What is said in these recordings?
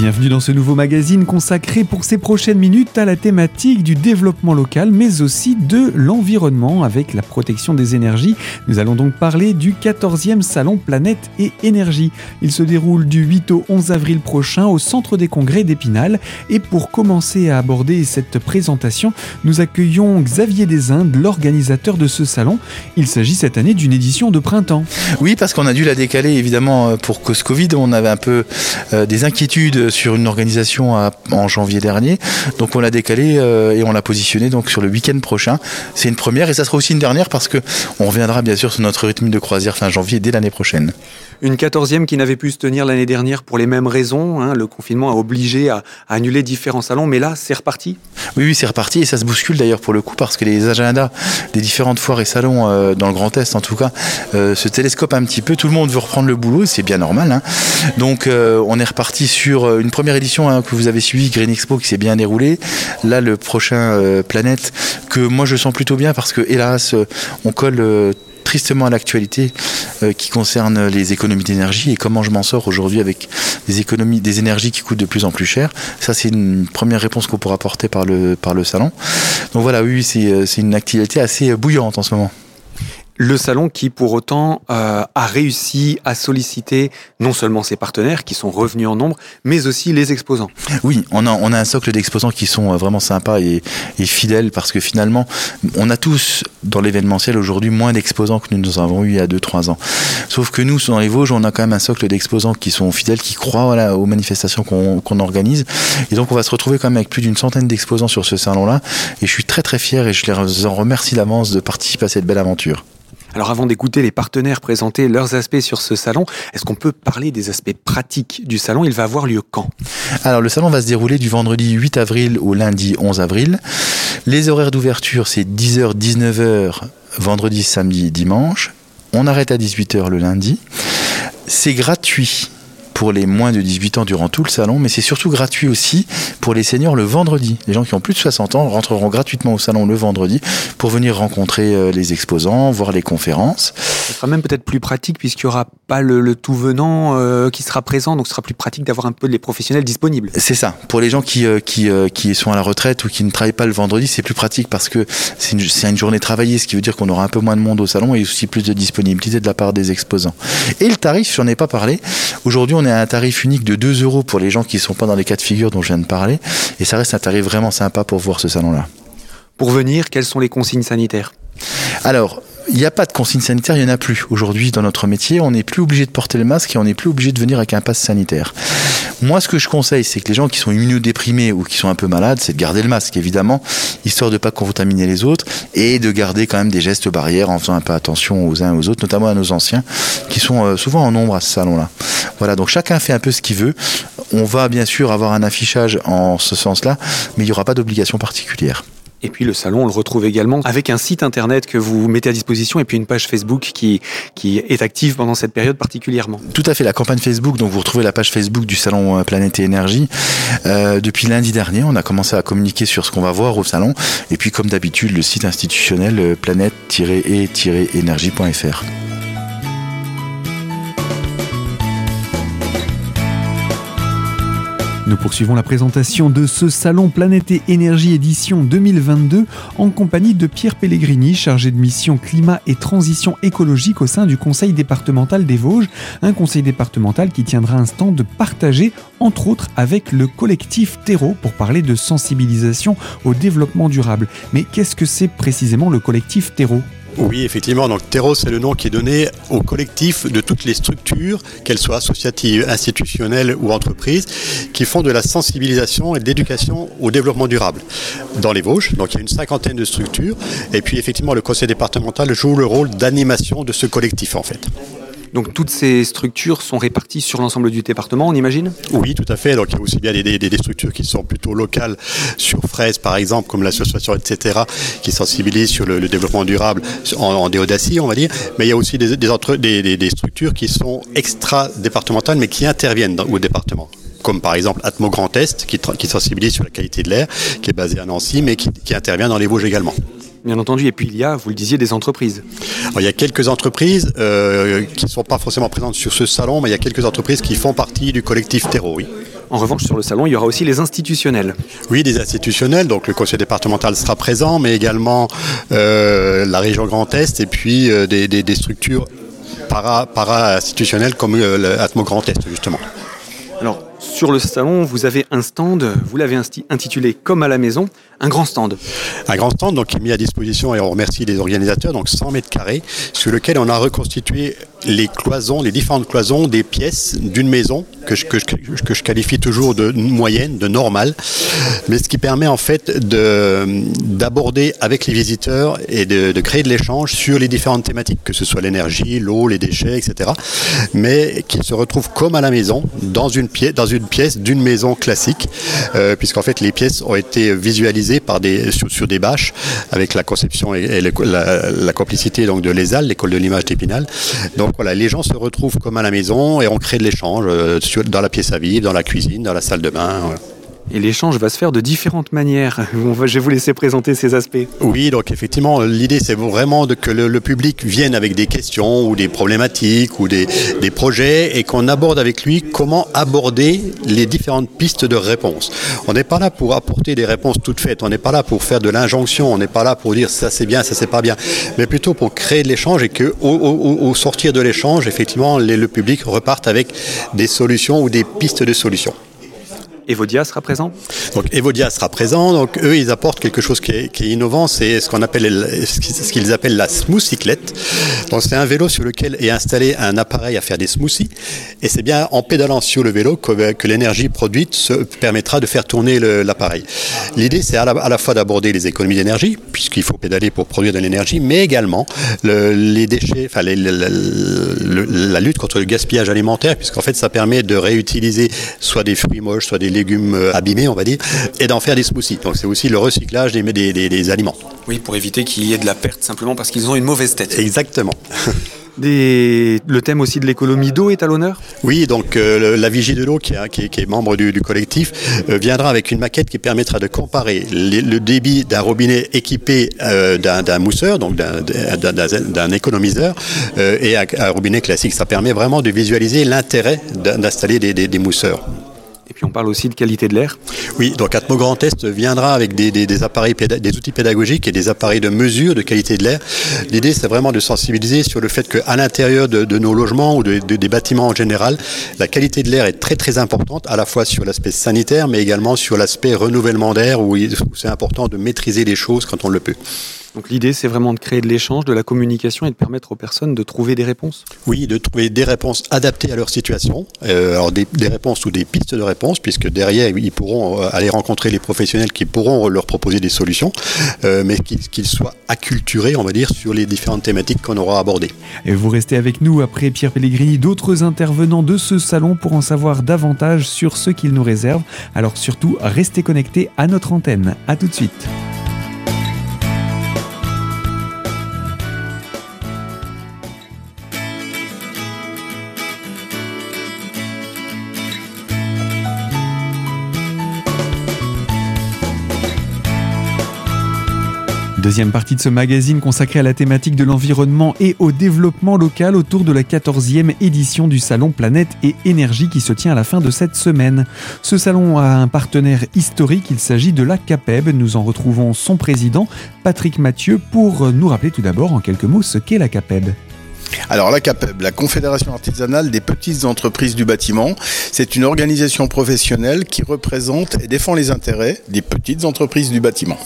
Bienvenue dans ce nouveau magazine consacré pour ces prochaines minutes à la thématique du développement local mais aussi de l'environnement avec la protection des énergies. Nous allons donc parler du 14e salon Planète et Énergie. Il se déroule du 8 au 11 avril prochain au centre des congrès d'Épinal et pour commencer à aborder cette présentation, nous accueillons Xavier Desindes, l'organisateur de ce salon. Il s'agit cette année d'une édition de printemps. Oui, parce qu'on a dû la décaler évidemment pour cause Covid, on avait un peu euh, des inquiétudes sur une organisation en janvier dernier. Donc on l'a décalé euh, et on l'a positionné donc sur le week-end prochain. C'est une première et ça sera aussi une dernière parce que on reviendra bien sûr sur notre rythme de croisière fin janvier dès l'année prochaine. Une quatorzième qui n'avait pu se tenir l'année dernière pour les mêmes raisons. Hein. le confinement a obligé à, annuler différents salons, mais là, c'est reparti. Oui, oui, c'est reparti et ça se bouscule d'ailleurs pour le coup parce que les agendas des différentes foires et salons euh, dans le Grand Est, en tout cas, euh, se télescopent un petit peu. Tout le monde veut reprendre le boulot, c'est bien normal. Hein. Donc, on est reparti sur euh, une première édition hein, que vous avez suivi, Green Expo, qui s'est bien déroulée. Là, le prochain euh, Planète, que moi je sens plutôt bien parce que, hélas, euh, on colle tristement à l'actualité qui concerne les économies d'énergie et comment je m'en sors aujourd'hui avec des économies des énergies qui coûtent de plus en plus cher. Ça c'est une première réponse qu'on pourra apporter par le par le salon. Donc voilà, oui, c'est une activité assez bouillante en ce moment. Le salon qui, pour autant, euh, a réussi à solliciter non seulement ses partenaires, qui sont revenus en nombre, mais aussi les exposants. Oui, on a, on a un socle d'exposants qui sont euh, vraiment sympas et, et, fidèles, parce que finalement, on a tous, dans l'événementiel aujourd'hui, moins d'exposants que nous avons eu il y a 2-3 ans. Sauf que nous, dans les Vosges, on a quand même un socle d'exposants qui sont fidèles, qui croient voilà, aux manifestations qu'on organise. Et donc, on va se retrouver quand même avec plus d'une centaine d'exposants sur ce salon-là. Et je suis très très fier et je les en remercie d'avance de participer à cette belle aventure. Alors avant d'écouter les partenaires présenter leurs aspects sur ce salon, est-ce qu'on peut parler des aspects pratiques du salon? Il va avoir lieu quand? Alors le salon va se dérouler du vendredi 8 avril au lundi 11 avril. Les horaires d'ouverture c'est 10h 19h vendredi, samedi, dimanche. On arrête à 18h le lundi. C'est gratuit pour les moins de 18 ans durant tout le salon, mais c'est surtout gratuit aussi pour les seniors le vendredi. Les gens qui ont plus de 60 ans rentreront gratuitement au salon le vendredi pour venir rencontrer euh, les exposants, voir les conférences. Ce sera même peut-être plus pratique puisqu'il n'y aura pas le, tout venant euh, qui sera présent, donc ce sera plus pratique d'avoir un peu les professionnels disponibles. C'est ça. Pour les gens qui, euh, qui, qui sont à la retraite ou qui ne travaillent pas le vendredi, c'est plus pratique parce que c'est une, une, journée travaillée, ce qui veut dire qu'on aura un peu moins de monde au salon et aussi plus de disponibilité de la part des exposants. Et le tarif, j'en ai pas parlé. Aujourd'hui, on est à un tarif unique de 2 euros pour les gens qui ne sont pas dans les cas de figure dont je viens de parler. Et ça reste un tarif vraiment sympa pour voir ce salon-là. Pour venir, quelles sont les consignes sanitaires? Alors, il n'y a pas de consigne sanitaire, il n'y en a plus. Aujourd'hui, dans notre métier, on n'est plus obligé de porter le masque et on n'est plus obligé de venir avec un pass sanitaire. Moi, ce que je conseille, c'est que les gens qui sont immunodéprimés ou qui sont un peu malades, c'est de garder le masque, évidemment, histoire de ne pas contaminer les autres et de garder quand même des gestes barrières en faisant un peu attention aux uns et aux autres, notamment à nos anciens, qui sont euh, souvent en nombre à ce salon-là. Voilà, donc chacun fait un peu ce qu'il veut. On va bien sûr avoir un affichage en ce sens-là, mais il n'y aura pas d'obligation particulière. Et puis le salon, on le retrouve également avec un site internet que vous mettez à disposition et puis une page Facebook qui, est active pendant cette période particulièrement. Tout à fait, la campagne Facebook, donc vous retrouvez la page Facebook du salon euh, Planète et Énergie. Euh, depuis lundi dernier, on a commencé à communiquer sur ce qu'on va voir au salon. Et puis comme d'habitude, le site institutionnel euh, planète-et-énergie.fr. Nous poursuivons la présentation de ce salon Planète et Énergie édition 2022 en compagnie de Pierre Pellegrini, chargé de mission climat et transition écologique au sein du conseil départemental des Vosges, un conseil départemental qui tiendra un stand partagé entre autres avec le collectif Terreau pour parler de sensibilisation au développement durable. Mais qu'est-ce que c'est précisément le collectif Terreau? Oui, effectivement. Donc Terreau, c'est le nom qui est donné au collectif de toutes les structures, qu'elles soient associatives, institutionnelles ou entreprises, qui font de la sensibilisation et de l'éducation au développement durable dans les Vosges. Donc il y a une cinquantaine de structures. Et puis effectivement, le conseil départemental joue le rôle d'animation de ce collectif en fait. Donc toutes ces structures sont réparties sur l'ensemble du département, on imagine? Oui, tout à fait. Donc il y a aussi bien des, structures qui sont plutôt locales sur Fraise, par exemple, comme l'association, etc., qui sensibilisent sur le, développement durable en, déodacie, on va dire. Mais il y a aussi des, structures qui sont extra-départementales, mais qui interviennent au département comme par exemple Atmo Grand Est, qui, sensibilise sur la qualité de l'air, qui est basé à Nancy, mais qui intervient dans les Vosges également bien entendu. Et puis il y a, vous le disiez, des entreprises. il y a quelques entreprises euh, qui ne sont pas forcément présentes sur ce salon, mais il y a quelques entreprises qui font partie du collectif Terreau, oui. En revanche, sur le salon, il y aura aussi les institutionnels. Oui, des institutionnels. Donc le conseil départemental sera présent, mais également euh, la région Grand Est et puis euh, des, des, des, structures para-institutionnelles para comme l'Atmo Grand Est, justement. Alors, sur le salon, vous avez un stand, vous l'avez intitulé Comme à la maison, un grand stand. Un grand stand qui est mis à disposition, et on remercie les organisateurs, donc 100 mètres carrés, sur lequel on a reconstitué les cloisons, les différentes cloisons des pièces d'une maison que je, que, je, que je, qualifie toujours de moyenne, de normale, mais ce qui permet en fait d'aborder avec les visiteurs et de, créer de l'échange sur les différentes thématiques, que ce soit l'énergie, l'eau, les déchets, etc. Mais qui se retrouvent comme à la maison, dans une pièce, dans une pièce d'une maison classique, euh, puisqu'en fait les pièces ont été visualisées par des, sur, des bâches avec la conception et, la, complicité donc de l'ESAL, l'école de l'image d'Épinal. Voilà, les gens se retrouvent comme à la maison et on crée de l'échange euh, dans la pièce à vivre, dans la cuisine, dans la salle de bain. Et l'échange va se faire de différentes manières. Je vais vous laisser présenter ces aspects. Oui, donc effectivement, l'idée c'est vraiment que le, public vienne avec des questions ou des problématiques ou des, projets et qu'on aborde avec lui comment aborder les différentes pistes de réponse. On n'est pas là pour apporter des réponses toutes faites, on n'est pas là pour faire de l'injonction, on n'est pas là pour dire ça c'est bien, ça c'est pas bien, mais plutôt pour créer de l'échange et que au, au, sortir de l'échange, effectivement, le public reparte avec des solutions ou des pistes de solutions. Evodia sera présent Donc Evodia sera présent. Donc eux, ils apportent quelque chose qui est, innovant. C'est ce qu'on appelle ce qu'ils appellent la smoothcyclette. Donc c'est un vélo sur lequel est installé un appareil à faire des smoothies. Et c'est bien en pédalant sur le vélo que, l'énergie produite se permettra de faire tourner l'appareil. L'idée, c'est à, la fois d'aborder les économies d'énergie, puisqu'il faut pédaler pour produire de l'énergie, mais également le, les déchets, enfin la lutte contre le gaspillage alimentaire, puisqu'en fait, ça permet de réutiliser soit des fruits moches, soit des légumes abîmés, on va dire, et d'en faire des smoothies. Donc c'est aussi le recyclage des, des, des, des aliments. Oui, pour éviter qu'il y ait de la perte simplement parce qu'ils ont une mauvaise tête. Exactement. Des... Le thème aussi de l'économie d'eau est à l'honneur? Oui, donc euh, la Vigie de l'eau, qui, qui, qui, est membre du, du collectif, euh, viendra avec une maquette qui permettra de comparer les, le débit d'un robinet équipé euh, d'un mousseur, donc d'un économiseur, euh, et un, un, robinet classique. Ça permet vraiment de visualiser l'intérêt d'installer des, des, des mousseurs. On parle aussi de qualité de l'air. Oui, donc Atmo Grand Est viendra avec des, des, des appareils, des outils pédagogiques et des appareils de mesure de qualité de l'air. L'idée, c'est vraiment de sensibiliser sur le fait qu'à l'intérieur de, nos logements ou de, de, des bâtiments en général, la qualité de l'air est très très importante, à la fois sur l'aspect sanitaire, mais également sur l'aspect renouvellement d'air, où c'est important de maîtriser les choses quand on le peut. Donc l'idée, c'est vraiment de créer de l'échange, de la communication et de permettre aux personnes de trouver des réponses Oui, de trouver des réponses adaptées à leur situation, euh, alors des, des, réponses ou des pistes de réponses, puisque derrière, ils pourront aller rencontrer les professionnels qui pourront leur proposer des solutions, euh, mais qu'ils qu soient acculturés, on va dire, sur les différentes thématiques qu'on aura abordées. Et vous restez avec nous après Pierre Pellegrini, d'autres intervenants de ce salon pour en savoir davantage sur ce qu'il nous réserve. Alors surtout, restez connectés à notre antenne. A tout de suite. Deuxième partie de ce magazine consacré à la thématique de l'environnement et au développement local autour de la 14e édition du salon Planète et Énergie qui se tient à la fin de cette semaine. Ce salon a un partenaire historique, il s'agit de la CAPEB. Nous en retrouvons son président, Patrick Mathieu, pour nous rappeler tout d'abord en quelques mots ce qu'est la CAPEB. Alors la CAPEB, la Confédération artisanale des petites entreprises du bâtiment, c'est une organisation professionnelle qui représente et défend les intérêts des petites entreprises du bâtiment.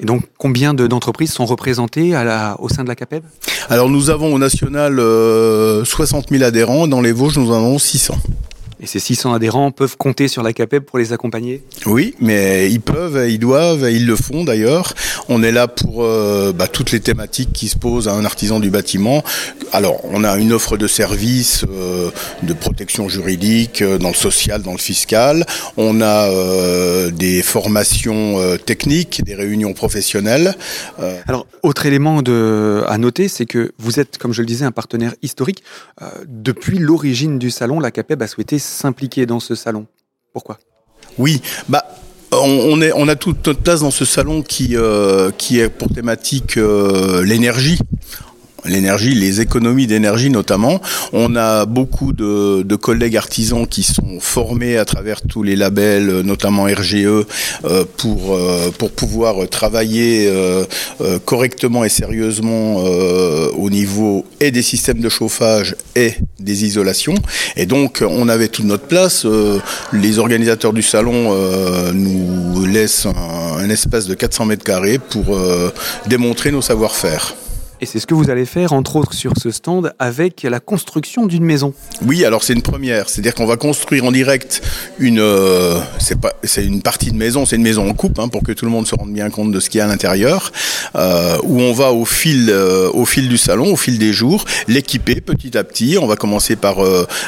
Et donc, combien d'entreprises sont représentées au sein de la CAPEB? Alors, nous avons au national euh, 60 000 adhérents. Dans les Vosges, nous en avons 600. Et ces 600 adhérents peuvent compter sur la CAPEB pour les accompagner? Oui, mais ils peuvent, ils doivent, ils le font d'ailleurs. On est là pour euh, bah, toutes les thématiques qui se posent à un artisan du bâtiment. Alors, on a une offre de services euh, de protection juridique euh, dans le social, dans le fiscal. On a euh, des formations techniques, des réunions professionnelles. Alors, autre élément de, à noter, c'est que vous êtes, comme je le disais, un partenaire historique. depuis l'origine du salon, la CAPEB a souhaité s'impliquer dans ce salon. Pourquoi? Oui, bah on, a toute notre place dans ce salon qui, euh, est pour thématique euh, l'énergie. L'énergie, les économies d'énergie notamment. On a beaucoup de, de, collègues artisans qui sont formés à travers tous les labels, notamment RGE, euh, pour, euh, pour pouvoir travailler euh, correctement et sérieusement au niveau et des systèmes de chauffage et des isolations. Et donc on avait toute notre place. les organisateurs du salon nous laissent un, un, espace de 400 mètres carrés pour démontrer nos savoir-faire. Et c'est ce que vous allez faire, entre autres, sur ce stand avec la construction d'une maison. Oui, alors c'est une première. C'est-à-dire qu'on va construire en direct une. Euh, c'est une partie de maison. C'est une maison en coupe, hein, pour que tout le monde se rende bien compte de ce qu'il y a à l'intérieur. Euh, où on va au fil, euh, au fil du salon, au fil des jours, l'équiper petit à petit. On va commencer par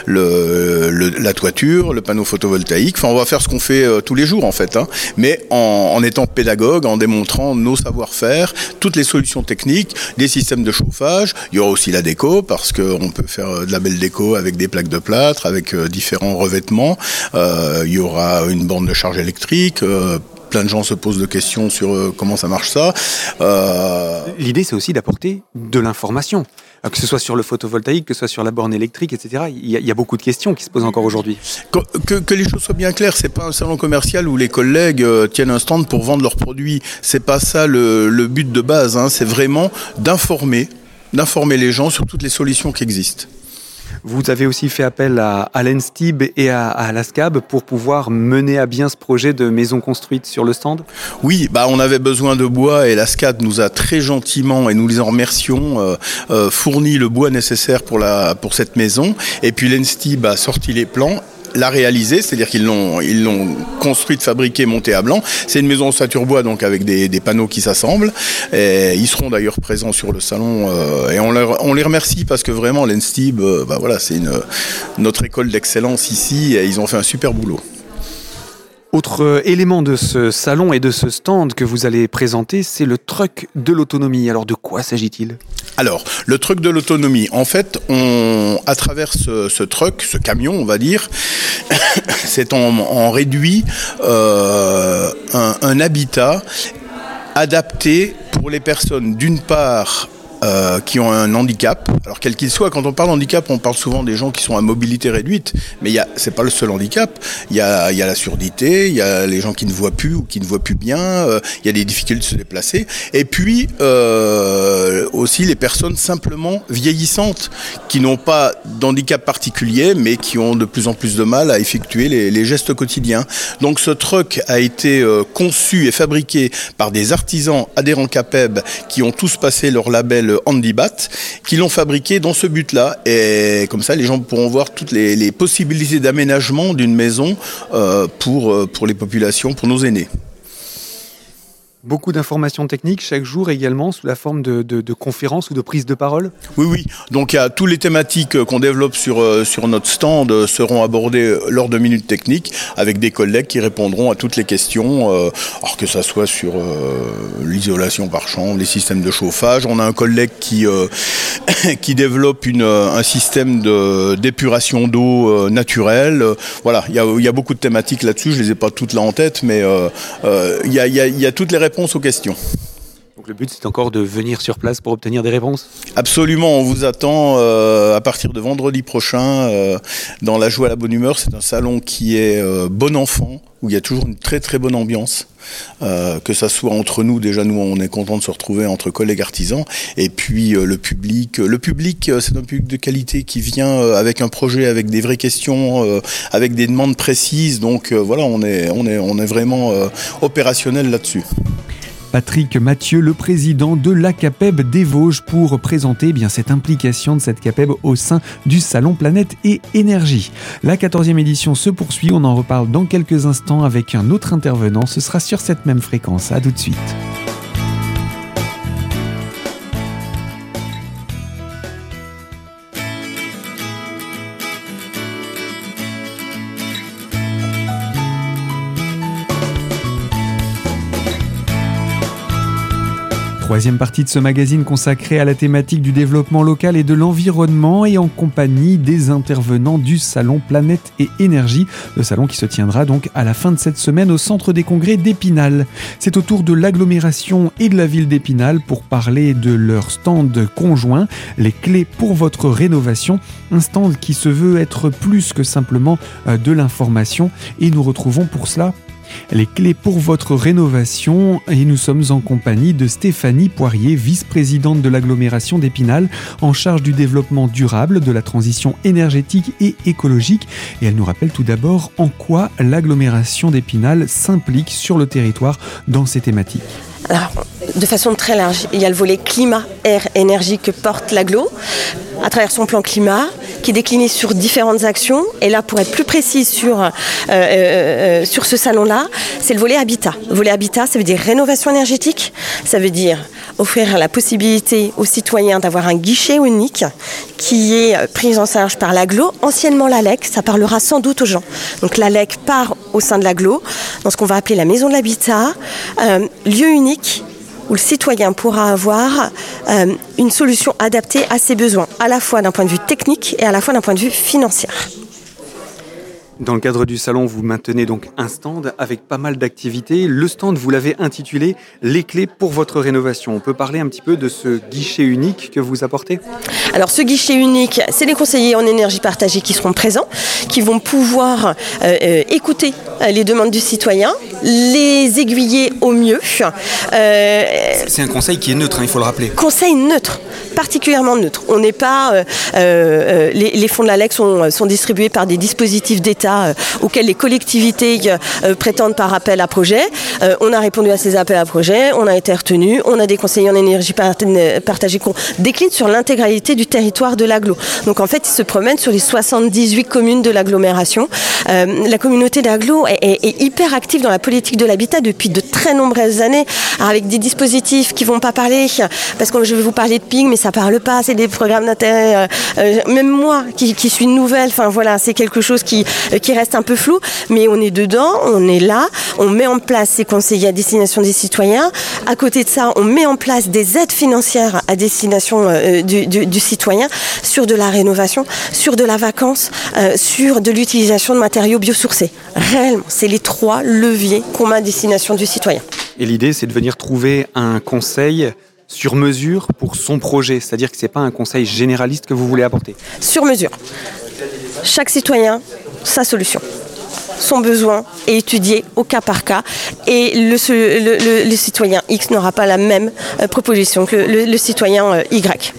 la toiture, le panneau photovoltaïque. Enfin, on va faire ce qu'on fait tous les jours, en fait. Hein, mais en, en étant pédagogue, en démontrant nos savoir-faire, toutes les solutions techniques, des système de chauffage. Il y aura aussi la déco parce qu'on peut faire euh, de la belle déco avec des plaques de plâtre, avec euh, différents revêtements. Euh, il y aura une borne de charge électrique. plein de gens se posent de questions sur comment ça marche ça. L'idée, c'est aussi d'apporter de l'information que ce soit sur le photovoltaïque, que ce soit sur la borne électrique, etc. Il y, a, beaucoup de questions qui se posent encore aujourd'hui. Que, les choses soient bien claires, c'est pas un salon commercial où les collègues euh, tiennent un stand pour vendre leurs produits. C'est pas ça le, but de base. Hein. C'est vraiment d'informer les gens sur toutes les solutions qui existent. Vous avez aussi fait appel à, l'ENSTIB et à, à la SCAB pour pouvoir mener à bien ce projet de maison construite sur le stand? Oui, bah on avait besoin de bois et la SCAB nous a très gentiment, et nous les en remercions, euh, euh, fourni le bois nécessaire pour, la, pour cette maison. Et puis l'ENSTIB a sorti les plans l'a réalisé, c'est-à-dire qu'ils l'ont ils l'ont construite, fabriquée, montée à blanc. C'est une maison en bois donc avec des, panneaux qui s'assemblent. Et ils seront d'ailleurs présents sur le salon euh, et on les remercie parce que vraiment l'Enstib, euh, bah voilà, c'est une notre école d'excellence ici et ils ont fait un super boulot. Autre élément de ce salon et de ce stand que vous allez présenter, c'est le truck de l'autonomie. Alors de quoi s'agit-il? Alors, le truck de l'autonomie, en fait, on, à travers ce, truck, ce camion, on va dire, c'est on, réduit euh, un habitat adapté pour les personnes, d'une part, euh, qui ont un handicap. Alors quel qu'il soit, quand on parle handicap, on parle souvent des gens qui sont à mobilité réduite, mais c'est pas le seul handicap. Il y a, y a la surdité, il y a les gens qui ne voient plus ou qui ne voient plus bien, euh, il y a des difficultés de se déplacer, et puis euh, aussi les personnes simplement vieillissantes qui n'ont pas d'handicap particulier, mais qui ont de plus en plus de mal à effectuer les, gestes quotidiens. Donc ce truck a été euh, conçu et fabriqué par des artisans adhérents CAPEB qui ont tous passé leur label Handibat, qui l'ont fabriqué dans ce but-là. Et comme ça, les gens pourront voir toutes les, possibilités d'aménagement d'une maison euh, pour, pour les populations, pour nos aînés. Beaucoup d'informations techniques chaque jour également sous la forme de, conférences ou de prises de parole Oui, oui. Donc il y a toutes les thématiques qu'on développe sur, sur notre stand seront abordées lors de minutes techniques avec des collègues qui répondront à toutes les questions, euh, alors que ça soit sur euh, l'isolation par chambre, les systèmes de chauffage. On a un collègue qui, euh, développe un système d'épuration d'eau naturelle. Voilà, il y, a, beaucoup de thématiques là-dessus. Je les ai pas toutes là en tête, mais il y a, il y a toutes les réponses réponses aux questions. Donc le but c'est encore de venir sur place pour obtenir des réponses? Absolument, on vous attend euh, à partir de vendredi prochain euh, dans la joie à la bonne humeur. C'est un salon qui est euh, bon enfant, où il y a toujours une très très bonne ambiance. Euh, que ça soit entre nous, déjà nous on est content de se retrouver entre collègues artisans, et puis euh, le public. Le public, euh, c'est un public de qualité qui vient euh, avec un projet, avec des vraies questions, euh, avec des demandes précises. Donc voilà, on est vraiment opérationnel là-dessus. Patrick Mathieu, le président de l'ACAPEB des Vosges, pour présenter eh bien, cette implication de cette CAPEB au sein du Salon Planète et Énergie. La 14e édition se poursuit, on en reparle dans quelques instants avec un autre intervenant, ce sera sur cette même fréquence. A tout de suite. Troisième partie de ce magazine consacré à la thématique du développement local et de l'environnement et en compagnie des intervenants du salon Planète et Énergie, le salon qui se tiendra donc à la fin de cette semaine au centre des congrès d'Épinal. C'est au tour de l'agglomération et de la ville d'Épinal pour parler de leur stand conjoint, les clés pour votre rénovation, un stand qui se veut être plus que simplement euh, de l'information. Et nous retrouvons pour cela les clés pour votre rénovation et nous sommes en compagnie de Stéphanie Poirier, vice-présidente de l'agglomération d'Épinal, en charge du développement durable, de la transition énergétique et écologique. Elle nous rappelle tout d'abord en quoi l'agglomération d'Épinal s'implique sur le territoire dans ces thématiques. De façon très large, il y a le volet climat, air, énergie que porte l'aglo à travers son plan climat, qui est décliné sur différentes actions. Et là, pour être plus précis sur, euh, euh, euh, ce salon-là, c'est le volet habitat. Le volet habitat, ça veut dire rénovation énergétique, ça veut dire offrir la possibilité aux citoyens d'avoir un guichet unique qui est pris en charge par l'aglo, anciennement l'ALEC, ça parlera sans doute aux gens. Donc l'ALEC part au sein de l'aglo, dans ce qu'on va appeler la maison de l'habitat, lieu unique où le citoyen pourra avoir euh, une solution adaptée à ses besoins, à la fois d'un point de vue technique et à la fois d'un point de vue financier. Dans le cadre du salon, vous maintenez donc un stand avec pas mal d'activités. Le stand, vous l'avez intitulé Les clés pour votre rénovation. On peut parler un petit peu de ce guichet unique que vous apportez? Alors ce guichet unique, c'est les conseillers en énergie partagée qui seront présents, qui vont pouvoir euh, euh, écouter euh, les demandes du citoyen, les aiguiller au mieux. c'est un conseil qui est neutre, hein, il faut le rappeler. Conseil neutre, particulièrement neutre. On n'est pas... les, fonds de l'ALEC sont, sont distribués par des dispositifs d'État euh, auxquels les collectivités euh, prétendent par appel à projet. Euh, on a répondu à ces appels à projet, on a été retenu, on a des conseillers en énergie partagée qu'on décline sur l'intégralité du territoire de l'agglo. Donc en fait, ils se promènent sur les 78 communes de l'agglomération. la communauté d'agglo est, hyper active dans la politique de l'habitat depuis de très nombreuses années, avec des dispositifs qui vont pas parler, parce que je vais vous parler de PIG, mais ça parle pas, c'est des programmes d'intérêt. même moi, qui, qui suis nouvelle, enfin voilà, c'est quelque chose qui, qui reste un peu flou, mais on est dedans, on est là, on met en place ces conseillers à destination des citoyens. À côté de ça, on met en place des aides financières à destination euh, du, citoyen sur de la rénovation, sur de la vacance, euh, sur de l'utilisation de matériaux biosourcés. Réellement, c'est les trois leviers qu'on met à destination du citoyen. Et l'idée, c'est de venir trouver un conseil sur mesure pour son projet, c'est-à-dire que ce n'est pas un conseil généraliste que vous voulez apporter. Sur mesure. Chaque citoyen sa solution. Son besoin est étudié au cas par cas et le, citoyen X n'aura pas la même euh, proposition que le, citoyen euh, Y.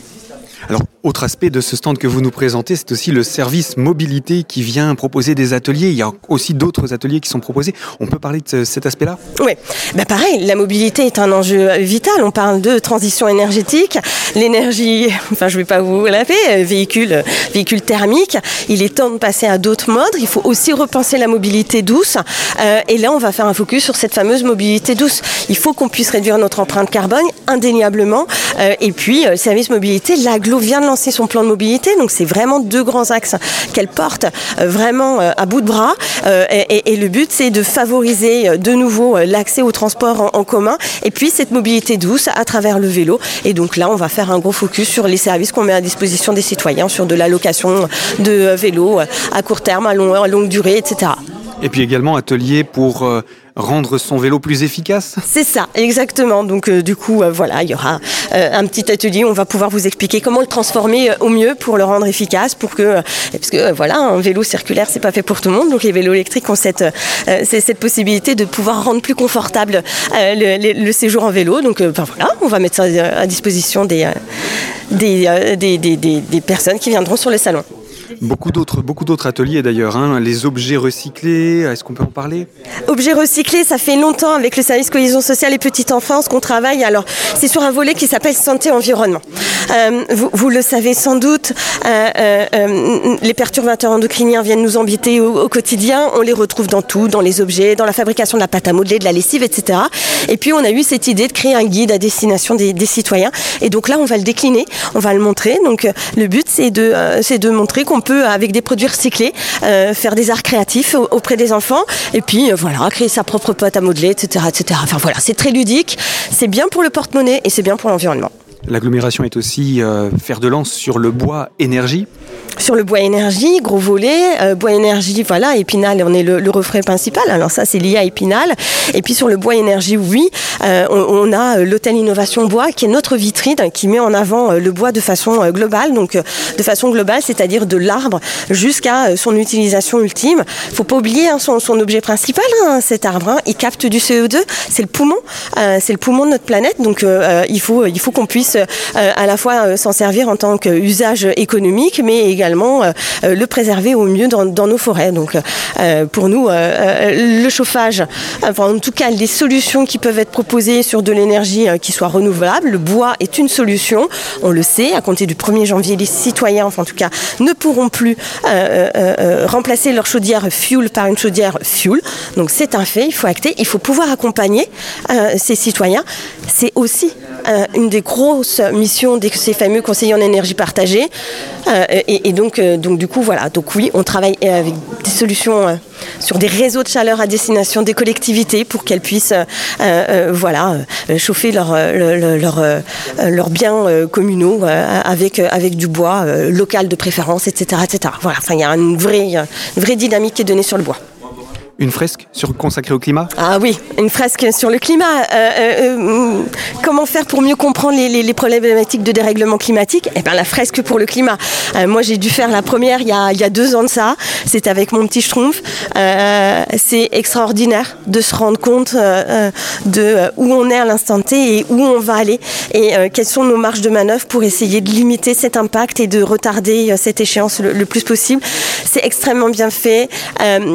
autre aspect de ce stand que vous nous présentez, c'est aussi le service mobilité qui vient proposer des ateliers. Il y a aussi d'autres ateliers qui sont proposés. On peut parler de cet aspect-là? Oui, ben pareil, la mobilité est un enjeu vital. On parle de transition énergétique, l'énergie, enfin je ne vais pas vous laver, euh, véhicule, véhicule thermique. Il est temps de passer à d'autres modes. Il faut aussi repenser la mobilité douce. Euh, et là, on va faire un focus sur cette fameuse mobilité douce. Il faut qu'on puisse réduire notre empreinte carbone indéniablement. Euh, et puis, le service mobilité, l'aglo vient de son plan de mobilité, donc c'est vraiment deux grands axes qu'elle porte euh, vraiment euh, à bout de bras. Euh, et, le but, c'est de favoriser de nouveau l'accès au transport en, commun et puis cette mobilité douce à travers le vélo. Et donc là, on va faire un gros focus sur les services qu'on met à disposition des citoyens, sur de la location de vélos à court terme, à longue durée, etc. Et puis également atelier pour rendre son vélo plus efficace C'est ça, exactement. Donc euh, du coup, euh, voilà, il y aura euh, un petit atelier où on va pouvoir vous expliquer comment le transformer au mieux pour le rendre efficace, pour que, parce que voilà, un vélo circulaire, c'est pas fait pour tout le monde. Donc les vélos électriques ont cette, cette possibilité de pouvoir rendre plus confortable le, séjour en vélo. Donc ben voilà, on va mettre ça à disposition des, des, des, des personnes qui viendront sur le salon. Beaucoup d'autres, ateliers d'ailleurs. Hein. Les objets recyclés, est-ce qu'on peut en parler? Objets recyclés, ça fait longtemps avec le service cohésion sociale et petite enfance qu'on travaille. Alors, c'est sur un volet qui s'appelle santé environnement. Vous, vous, le savez sans doute, les perturbateurs endocriniens viennent nous embêter au, quotidien. On les retrouve dans tout, dans les objets, dans la fabrication de la pâte à modeler, de la lessive, etc. Et puis on a eu cette idée de créer un guide à destination des, des citoyens. Et donc là, on va le décliner, on va le montrer. Donc le but, c'est de, c'est de montrer qu'on peut, avec des produits recyclés, faire des arts créatifs auprès des enfants. Et puis voilà, créer sa propre pâte à modeler, etc., etc. Enfin voilà, c'est très ludique, c'est bien pour le porte-monnaie et c'est bien pour l'environnement. L'agglomération est aussi euh, fer de lance sur le bois énergie sur le bois énergie, gros volet, euh, bois énergie, voilà, Épinal, on est le, le principal. Alors ça, c'est lié à Épinal. Et puis sur le bois énergie, oui, euh, on, a euh, l'hôtel Innovation Bois, qui est notre vitrine, qui met en avant le bois de façon globale. Donc de façon globale, c'est-à-dire de l'arbre jusqu'à son utilisation ultime. Faut pas oublier hein, son, son, objet principal, hein, cet arbre. Hein, il capte du CO2, c'est le poumon, c'est le poumon de notre planète. Donc il faut, il faut qu'on puisse à la fois s'en servir en tant qu'usage économique, mais également euh, euh, le préserver au mieux dans, nos forêts. Donc euh, pour nous, le chauffage, en tout cas les solutions qui peuvent être proposées sur de l'énergie qui soit renouvelable, le bois est une solution, on le sait, à compter du 1er janvier, les citoyens, en tout cas, ne pourront plus remplacer leur chaudière fuel par une chaudière fuel. Donc c'est un fait, il faut acter, il faut pouvoir accompagner ces citoyens. C'est aussi une des grosses missions de ces fameux conseillers en énergie partagée. et, et donc, euh, donc du coup, voilà. Donc oui, on travaille avec des solutions euh, sur des réseaux de chaleur à destination des collectivités pour qu'elles puissent euh, euh, voilà, chauffer leurs leur, biens communaux avec, du bois local de préférence, etc. Voilà. Il y a une vraie dynamique qui est donnée sur le bois. Une fresque consacrée au climat? Ah oui, une fresque sur le climat. Euh, euh, comment faire pour mieux comprendre les, problématiques de dérèglement climatique? Eh bien, la fresque pour le climat. Euh, moi, j'ai dû faire la première il y a, il y a deux ans de ça. C'est avec mon petit schtroumpf. Euh, c'est extraordinaire de se rendre compte euh, de où on est à l'instant T et où on va aller et euh, quelles sont nos marges de manœuvre pour essayer de limiter cet impact et de retarder cette échéance le, le plus possible. C'est extrêmement bien fait.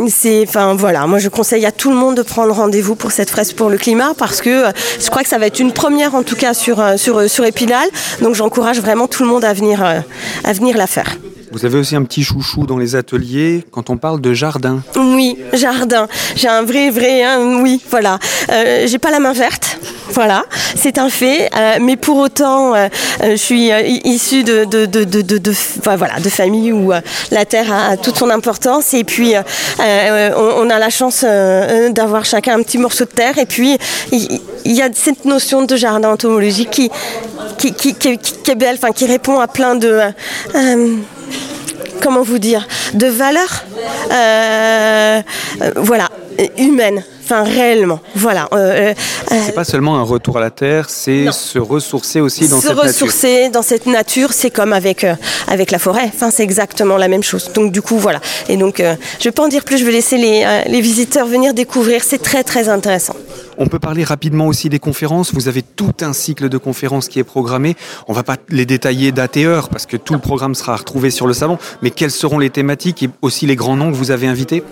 c'est, enfin voilà moi je conseille à tout le monde de prendre rendez-vous pour cette fresque pour le climat parce que euh, je crois que ça va être une première en tout cas sur, euh, sur, Épinal. Donc j'encourage vraiment tout le monde à venir, euh, à venir la faire. Vous avez aussi un petit chouchou dans les ateliers quand on parle de jardin. Oui, jardin. J'ai un vrai, vrai, oui, voilà. Euh, J'ai pas la main verte, voilà, c'est un fait. Euh, mais pour autant, euh, je suis issue de, de, de, de, voilà, de famille où la terre a, toute son importance. Et puis, on, a la chance d'avoir chacun un petit morceau de terre. Et puis, il, y a cette notion de jardin entomologique qui, qui, qui, qui, qui est belle, qui répond à plein de comment vous dire, de valeurs, euh, euh, voilà, humaines. Enfin, réellement, voilà. Euh, c'est pas seulement un retour à la terre, c'est se ressourcer aussi dans se cette nature. Se ressourcer dans cette nature, c'est comme avec avec la forêt. Enfin, c'est exactement la même chose. Donc du coup, voilà. Et donc, je vais pas en dire plus. Je vais laisser les, les visiteurs venir découvrir. C'est très très intéressant. On peut parler rapidement aussi des conférences. Vous avez tout un cycle de conférences qui est programmé. On va pas les détailler date et heure parce que tout le programme sera retrouvé sur le salon. Mais quelles seront les thématiques et aussi les grands noms que vous avez invités?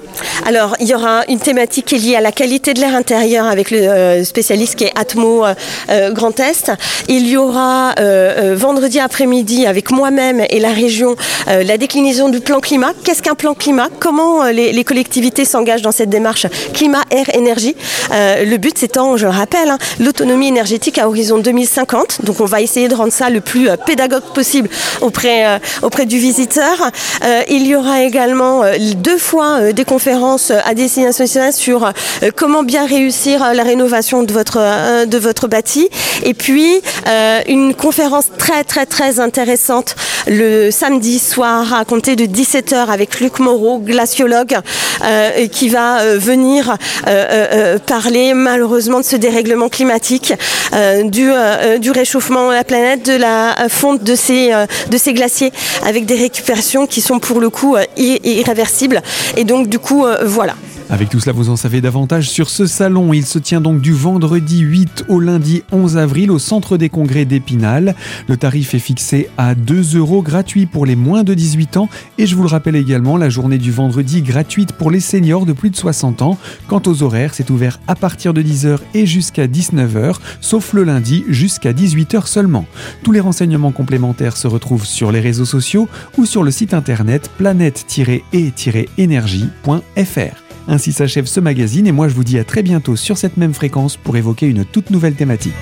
Alors, il y aura une thématique qui est liée à la qualité de l'air intérieur avec le euh, spécialiste qui est Atmo euh, Grand Est. Il y aura euh, vendredi après-midi avec moi-même et la région euh, la déclinaison du plan climat. Qu'est-ce qu'un plan climat? Comment euh, les, les, collectivités s'engagent dans cette démarche climat, air, énergie? Euh, Le but étant, je le rappelle, hein, l'autonomie énergétique à horizon 2050. Donc on va essayer de rendre ça le plus pédagogue possible auprès, auprès du visiteur. il y aura également deux fois des conférences à destination sur comment bien réussir la rénovation de votre, euh, de votre bâti. Et puis, euh, une conférence très, très, très intéressante le samedi soir à compter de 17h avec Luc Moreau, glaciologue, euh, qui va euh, venir euh, euh, parler malheureusement de ce dérèglement climatique, euh, du, euh, du réchauffement de la planète, de la fonte de ces, euh, glaciers, avec des récupérations qui sont pour le coup euh, irréversibles. Et donc, du coup, euh, voilà. Avec tout cela, vous en savez davantage sur ce salon. Il se tient donc du vendredi 8 au lundi 11 avril au centre des congrès d'Épinal. Le tarif est fixé à 2 euros gratuit pour les moins de 18 ans et je vous le rappelle également, la journée du vendredi gratuite pour les seniors de plus de 60 ans. Quant aux horaires, c'est ouvert à partir de 10h et jusqu'à 19h, sauf le lundi jusqu'à 18h seulement. Tous les renseignements complémentaires se retrouvent sur les réseaux sociaux ou sur le site internet planète-et-énergie.fr. Ainsi s'achève ce magazine et moi je vous dis à très bientôt sur cette même fréquence pour évoquer une toute nouvelle thématique.